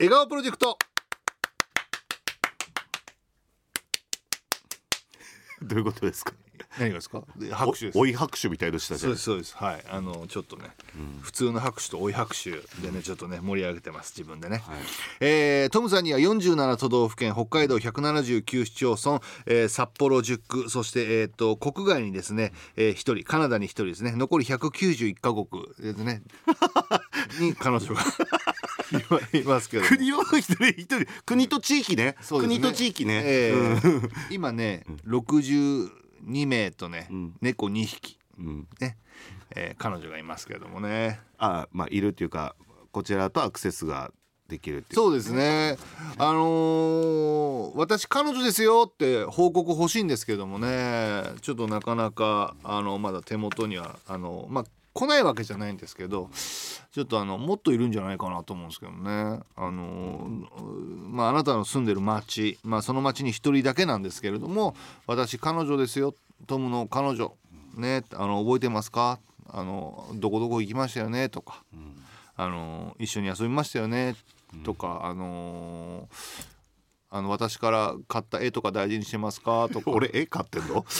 笑顔プロジェクト。どういうことですか？何がですか？で拍手です。お追い拍手みたいのしたじゃそうんですそうです。はい。あのちょっとね、普通の拍手と追い拍手でねちょっとね盛り上げてます自分でね、はい。えートムさんには47都道府県北海道179市町村、えー札幌10区そして、えー、と国外にですね、えー、1人カナダに1人ですね。残り191カ国ですね。に彼女がいますけど国を一人一人国と地域ね。ね。国と地域ね、えうん。ー今ね62名とね、ん。猫2匹うん。ね、えー彼女がいますけどもね。あまあいるっていうかこちらとアクセスができるっていう。そうですね。あのー私彼女ですよって報告欲しいんですけどもね。ちょっとなかなかあのまだ手元にはあのまあ来ないわけじゃないんですけどちょっとあのもっといるんじゃないかなと思うんですけどね。あのまああなたの住んでる町まあその町に一人だけなんですけれども私彼女ですよ。トムの彼女。ねあの覚えてますか？あのどこどこ行きましたよね？とか、あの一緒に遊びましたよね？とか、あのあの私から買った絵とか大事にしてますか？とか。俺絵買ってんの？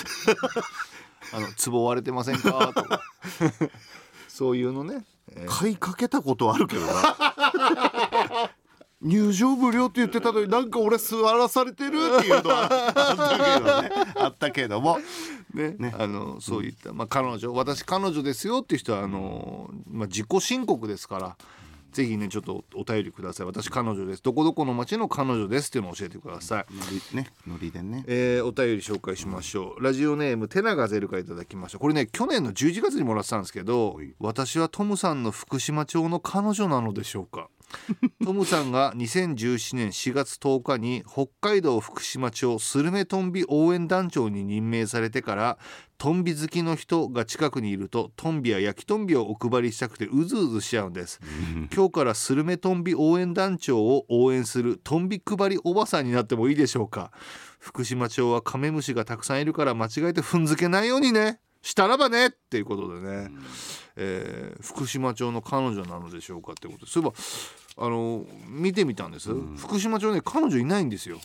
あの壺割れてませんか？とか。そういうのね、えー。買いかけたことあるけどな。入場無料って言ってたのになんか俺座らされてるっていうのはあったけどね。あったけども。ね。ねあのそういった、まあ、彼女私彼女ですよっていう人はあの、まあ、自己申告ですからぜひねちょっとお便りください。私彼女です。どこどこの町の彼女ですっていうのを教えてください、ノリね。ノリでね。えーお便り紹介しましょう。ラジオネームテナガゼルからいただきました。これね去年の11月にもらってたんですけどはい。私はトムさんの福島町の彼女なのでしょうか？トムさんが2017年4月10日に北海道福島町スルメトンビ応援団長に任命されてからトンビ好きの人が近くにいるとトンビや焼きトンビをお配りしたくてうずうずしちゃうんです。今日からスルメトンビ応援団長を応援するトンビ配りおばさんになってもいいでしょうか。福島町はカメムシがたくさんいるから間違えて踏んづけないようにね。したらばね。っていうことでね、えー福島町の彼女なのでしょうかってことで。そういえばあの見てみたんです、福島町ね彼女いないんですよ。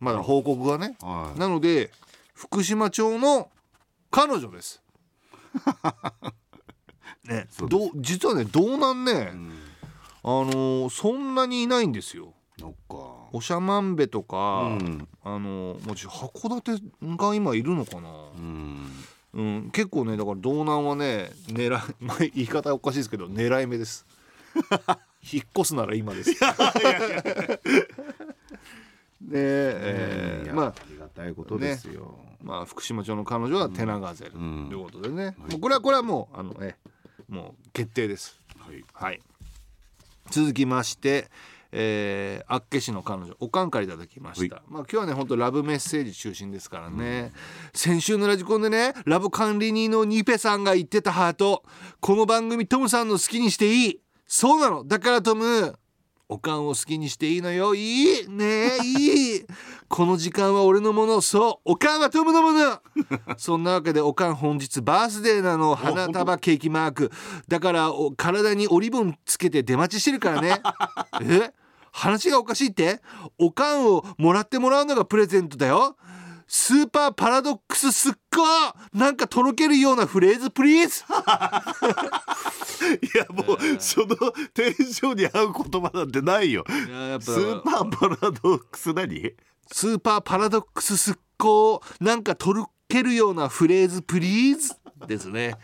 まだ報告がね、はい。なので福島町の彼女です。ねどう実はね道南ね、うん。あのーそんなにいないんですよ。そっか。長万部とか、うん。あのーもち函館が今いるのかな、うん。うん、結構ねだから道南はね狙い、まあ、言い方おかしいですけど狙い目です 引っ越すなら今です。で、えまあありがたいことですよ、まあ福島町の彼女はテナガゼルとうん。いうことでね、もうこれはこれはもうあのえもう決定です。はい。はい。続きましてえー、厚岸の彼女おかんからいただきました、まあ今日はね本当ラブメッセージ中心ですからね、先週のラジコンでねラブ管理人のニペさんが言ってたハート。この番組トムさんの好きにしていいそうなの。だからトムおかんを好きにしていいのよ。いいね。えいい。この時間は俺のもの。そう。おかんはトムのもの。そんなわけでおかん本日バースデーなの。花束ケーキマーク。だから体にオリボンつけて出待ちしてるからね。え？話がおかしいって？おかんをもらってもらうのがプレゼントだよ。スーパーパラドックスすっごいなんかとろけるようなフレーズ please。いやもうそのテンションに合う言葉なんてないよ。いややっぱスーパーパラドックス何？スーパーパラドックスすっごいなんかとろけるようなフレーズ please？ですね。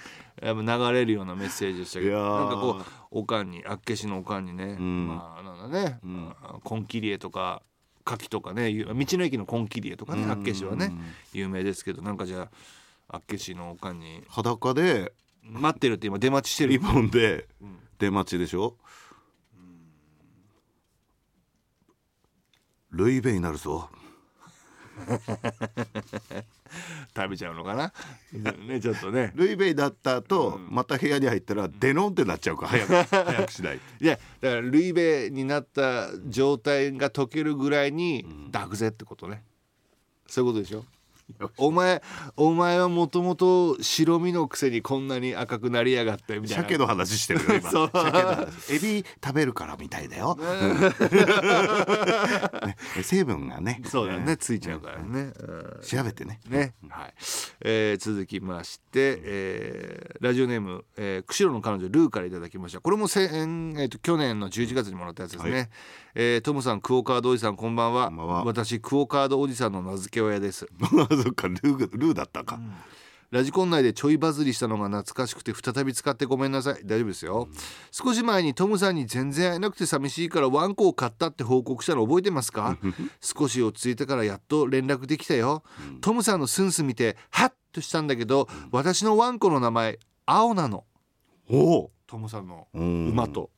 やっぱ流れるようなメッセージでしたけど。なんかこうおかんにあっけしのおかんにね、ん。まあなん。だね、んコンキリエとか牡蠣とかね有道の駅のコンキリエとかねうん。あっけしはね有名ですけどなんかじゃああっけしのおかんに。裸で待ってるって今出待ちしてる。リボンで出待ちでしょ、ルイベになるぞ。食べちゃうのかな？ねちょっとね。ルイベになった後、また部屋に入ったらデノンってなっちゃうか。ら早く早くしない。いやだからルイベになった状態が解けるぐらいに抱くぜってことね。そういうことでしょ？お前お前はもともと白身のくせにこんなに赤くなりやがってみたいな。鮭の話してるよ今。エビ食べるからみたいだよ、ね。成分がね。そうだね。ついちゃうからね、うん。調べてね。ね、はい、えー続きまして、えーラジオネーム、えー、釧路の彼女ルーからいただきました。これもえー、と去年の11月にもらったやつですね、はい。えートムさんクオカードおじさんこんばんは。こんばんは。私クオカードおじさんの名付け親ですそっかルーがルーだったか、ラジコン内でちょいバズりしたのが懐かしくて再び使ってごめんなさい。大丈夫ですよ、少し前にトムさんに全然会えなくて寂しいからワンコを買ったって報告したの覚えてますか？少し落ち着いてからやっと連絡できたよ、トムさんのスンス見てハッとしたんだけど、私のワンコの名前青なの。おお。トムさんのうん。馬と。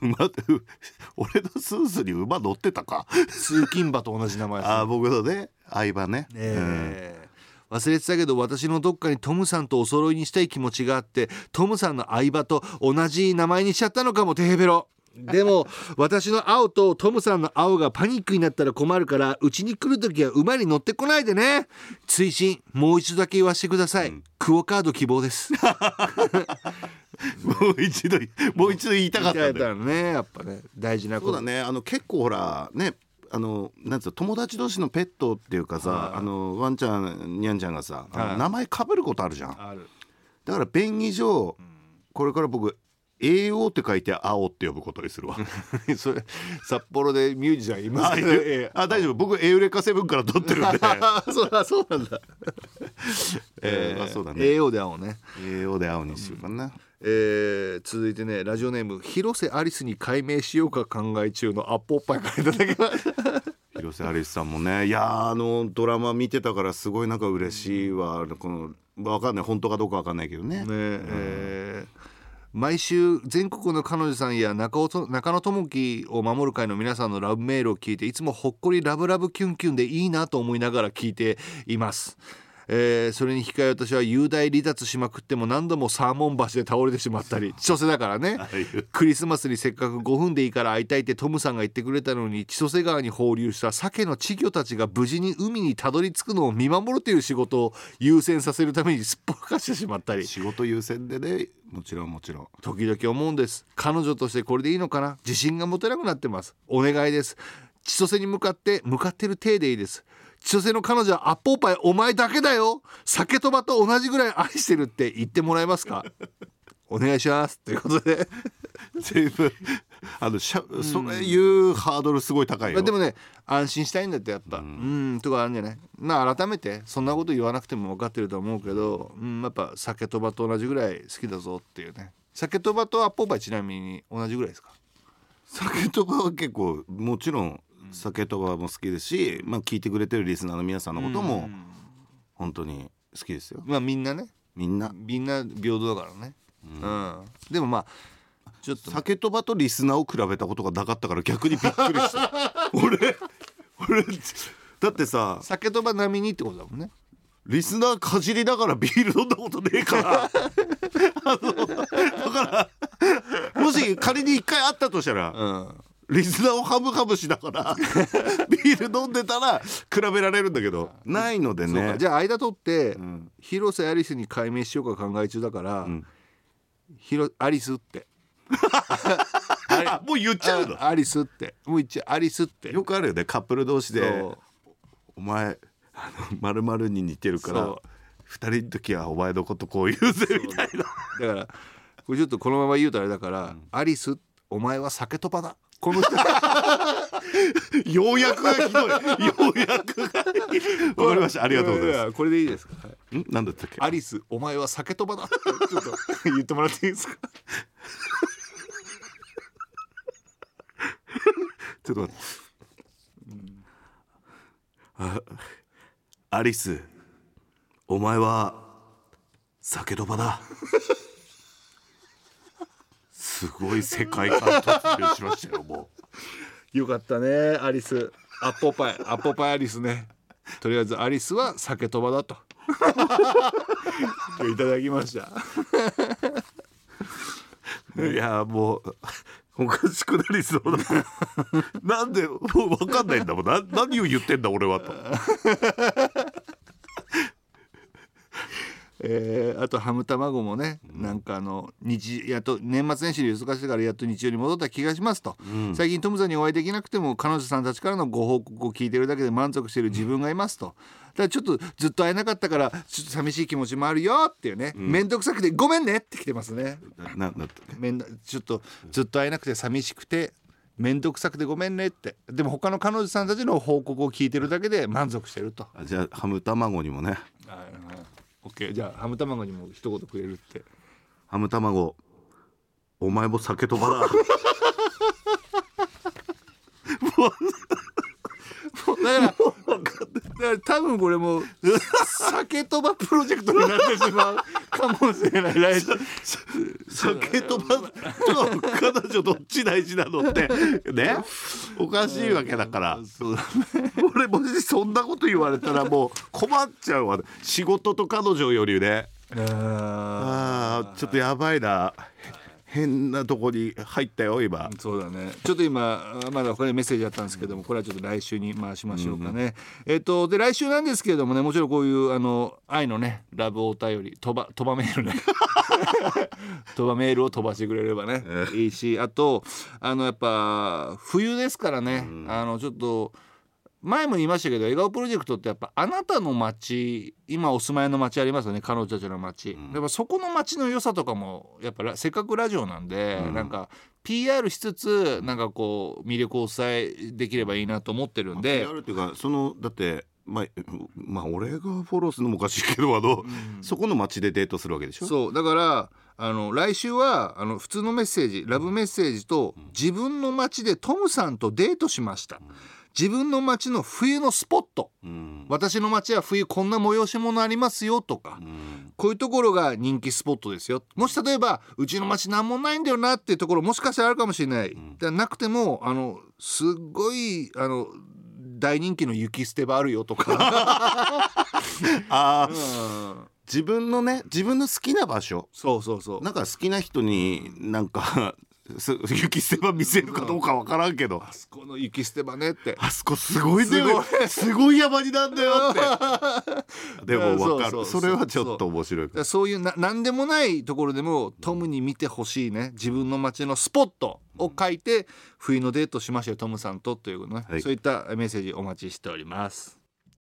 馬って 俺のスースに馬乗ってたか？通勤馬と同じ名前あー僕のね相場ね。え。え忘れてたけど私のどっかにトムさんとお揃いにしたい気持ちがあってトムさんの相場と同じ名前にしちゃったのかもテヘベロ。でも私の青とトムさんの青がパニックになったら困るからうちに来る時は馬に乗ってこないでね。追伸もう一度だけ言わせてください、クオカード希望です。もう一度もう一度言いたかったんだよ。らねやっぱね。大事なこと。そうだね。あの結構ほらねあのなんつ友達同士のペットっていうかさ、はいあのワンちゃんニャンちゃんがさ、名前かぶることあるじゃん。だから便宜上、これから僕 AO って書いて青って呼ぶことにするわ。それ札幌でミュージシャンいます？あけど、ええ。あ大丈夫。僕エウレカセブンから撮ってるんで。そうだそうなんだ。えーまあそうだね。AO で青ね。AO で青にしようかな、えー続いてねラジオネーム広瀬アリスに改名しようか考え中のアップおっぱいからいただきました広瀬アリスさんもねいやーあのドラマ見てたからすごいなんか嬉しいわ。このわかんない。本当かどうかわかんないけどね。ねえー毎週全国の彼女さんや中尾と中野智樹を守る会の皆さんのラブメールを聞いていつもほっこりラブラブキュンキュンでいいなと思いながら聞いています。えーそれに控え私は雄大離脱しまくっても何度もサーモン橋で倒れてしまったり 千歳だからね。クリスマスにせっかく5分でいいから会いたいってトムさんが言ってくれたのに千歳川に放流した鮭の稚魚たちが無事に海にたどり着くのを見守るという仕事を優先させるためにすっぽかしてしまったり。仕事優先でね。もちろんもちろん。時々思うんです。彼女としてこれでいいのかな？自信が持てなくなってます。お願いです。千歳に向かって向かってる体でいいです千歳の彼女はアッポーパイお前だけだよ。酒とばと同じぐらい愛してるって言ってもらえますか？お願いします。ということで。全部あのしゃそれ言うハードルすごい高いよ。まあでもね安心したいんだってやっぱ。うんとかあるんじゃない？まあ改めてそんなこと言わなくても分かってると思うけど、うん、やっぱ酒とばと同じぐらい好きだぞっていうね。酒とばとアッポーパイちなみに同じぐらいですか？酒とばは結構もちろん酒とばも好きですし、まあ、聞いてくれてるリスナーの皆さんのことも本当に好きですよ。まあみんなね。みんな。みんな平等だからね。うん、でもまあちょっと酒とばとリスナーを比べたことがなかったから逆にびっくりした。俺俺だってさ酒とば並みにってことだもんね。リスナーかじりながらビール飲んだことねえから。あのだからもし仮に一回あったとしたら、うんリスナーをハムハムしながら ビール飲んでたら比べられるんだけど。ないのでね。か。じゃあ間取って、ん。広瀬アリスに改名しようか考え中だから、ん。ひろアリスって。あ もう言っちゃうの？あアリスって。もう言っちゃうアリスって。よくあるよねカップル同士でそう「お前あの〇〇に似てるからそう。二人の時はお前のことこう言うぜ」みたいな。だからこれちょっとこのまま言うとあれだから、アリスお前は酒とばだこの人。ようやくがひどい。ようやくがわかりました。ありがとうございます。これでいいですか、はい。すん？なんだったっけ？アリスお前は酒とばだちょっと言ってもらっていいですか？ちょっと待って。あアリスお前は酒とばだすごい世界観突入しましたよもよかったねアリス。アッポパイ。アッポパイアリスね。とりあえずアリスは酒とばだと。いただきました。ういやもうおかしくなりそうだ。なんでもう分かんないんだもん。な何を言ってんだ俺はとえーあとハム卵もね、なんかあの日やっと年末年始に忙しいからやっと日曜に戻った気がしますと、最近トムさんにお会いできなくても彼女さんたちからのご報告を聞いてるだけで満足している自分がいますと。だからちょっとずっと会えなかったからちょっと寂しい気持ちもあるよっていうね面倒、くさくてごめんねって来てますね。ななめんどちょっとずっと会えなくて寂しくて面倒くさくてごめんねって。でも他の彼女さんたちの報告を聞いてるだけで満足してると。あじゃあハム卵にもねオッケーじゃあハム卵にも一言くれるって。ハム卵。お前も酒とばだだからだから多分これもう酒とばプロジェクトになってしまうかもしれない。来 週酒とばと彼女どっち大事なのって。ね。おかしいわけだから。そう。だ俺もしそんなこと言われたらもう困っちゃうわ。仕事と彼女よりね。ああーちょっとやばいな。変なとこに入ったよ今。そうだね。ちょっと今まだこれメッセージあったんですけどもこれはちょっと来週に回しましょうかね、えっ、とで来週なんですけれどもねもちろんこういうあの愛のねラブお便り飛ば飛ばメールね。飛ばメールを飛ばしてくれればねいいしあとあのやっぱ冬ですからね、あのちょっと前も言いましたけど笑顔プロジェクトってやっぱあなたの街今お住まいの街ありますよね彼女たちの街、やっぱそこの街の良さとかもやっぱらせっかくラジオなんで、なんか PR しつつなんかこう魅力をお伝えできればいいなと思ってるんで。あるっていうかそのだってまあ、まあ俺がフォローするのもおかしいけどあの、そこの街でデートするわけでしょ？そう。だからあの来週はあの普通のメッセージラブメッセージと自分の街でトムさんとデートしました自分の街の冬のスポット。うん。私の街は冬こんな催し物ありますよとか。うん。こういうところが人気スポットですよ。もし例えばうちの町なんもないんだよなっていうところもしかしたらあるかもしれない、ではなくてもあのすっごいあの大人気の雪捨て場あるよとか、あー。うん自分のね自分の好きな場所。そうそうそう。なんか好きな人になんかす 雪捨て場見せるかどうかわからんけど、あそこの雪捨て場ねって。あそこすごいんだよすごい山になんだよって。でもわかる。それはちょっと面白いそういうな何でもないところでもトムに見てほしいね。自分の街のスポットを書いて冬のデートしましたよトムさんとというね、はい。そういったメッセージお待ちしております。